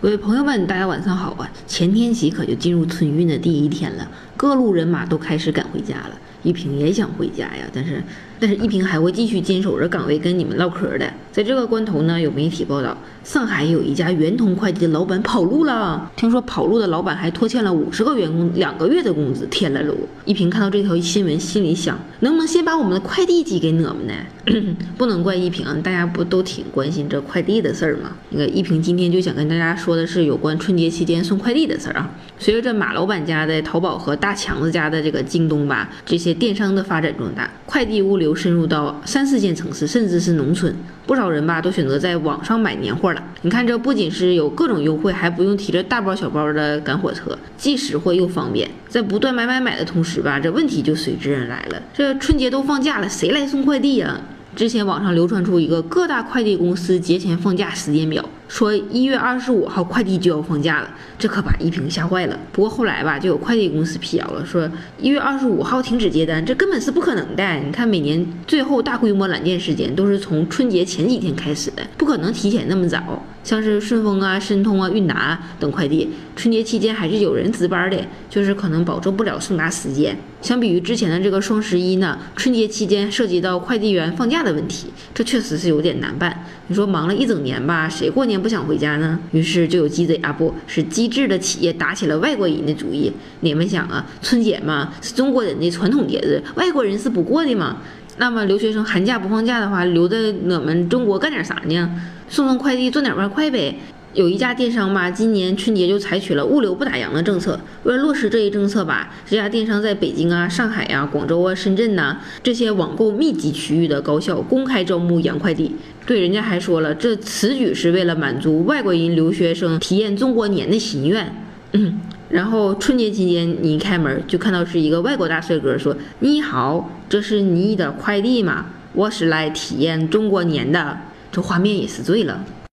各位朋友们，大家晚上好啊！前天起可就进入春运的第一天了，各路人马都开始赶回家了。一平也想回家呀，但是但是一平还会继续坚守着岗位跟你们唠嗑的。在这个关头呢，有媒体报道，上海有一家圆通快递的老板跑路了。听说跑路的老板还拖欠了五十个员工两个月的工资。天了喽！一平看到这条新闻，心里想，能不能先把我们的快递寄给我们呢？不能怪一平，大家不都挺关心这快递的事儿吗？那个一平今天就想跟大家说的是有关春节期间送快递的事儿啊。随着这马老板家的淘宝和大强子家的这个京东吧这些电商的发展壮大，快递物流深入到三四线城市，甚至是农村，不少人吧都选择在网上买年货了。你看，这不仅是有各种优惠，还不用提着大包小包的赶火车，既实惠又方便。在不断买买买的同时吧，这问题就随之而来了。这春节都放假了，谁来送快递呀？之前网上流传出一个各大快递公司节前放假时间表。说一月二十五号快递就要放假了，这可把依萍吓坏了。不过后来吧，就有快递公司辟谣了，说一月二十五号停止接单，这根本是不可能的。你看，每年最后大规模揽件时间都是从春节前几天开始的，不可能提前那么早。像是顺丰啊、申通啊、韵达等快递，春节期间还是有人值班的，就是可能保证不了送达时间。相比于之前的这个双十一呢，春节期间涉及到快递员放假的问题，这确实是有点难办。你说忙了一整年吧，谁过年？不想回家呢，于是就有鸡贼啊，不是机智的企业打起了外国人的主意。你们想啊，春节嘛是中国人的传统节日，外国人是不过的嘛。那么留学生寒假不放假的话，留在我们中国干点啥呢？送送快递赚点外快呗。有一家电商吧，今年春节就采取了物流不打烊的政策。为了落实这一政策吧，这家电商在北京啊、上海呀、广州啊、深圳呐这些网购密集区域的高校公开招募洋快递。对，人家还说了，这此举是为了满足外国人留学生体验中国年的心愿。嗯，然后春节期间你一开门就看到是一个外国大帅哥说：“你好，这是你的快递吗？我是来体验中国年的。”这画面也是醉了。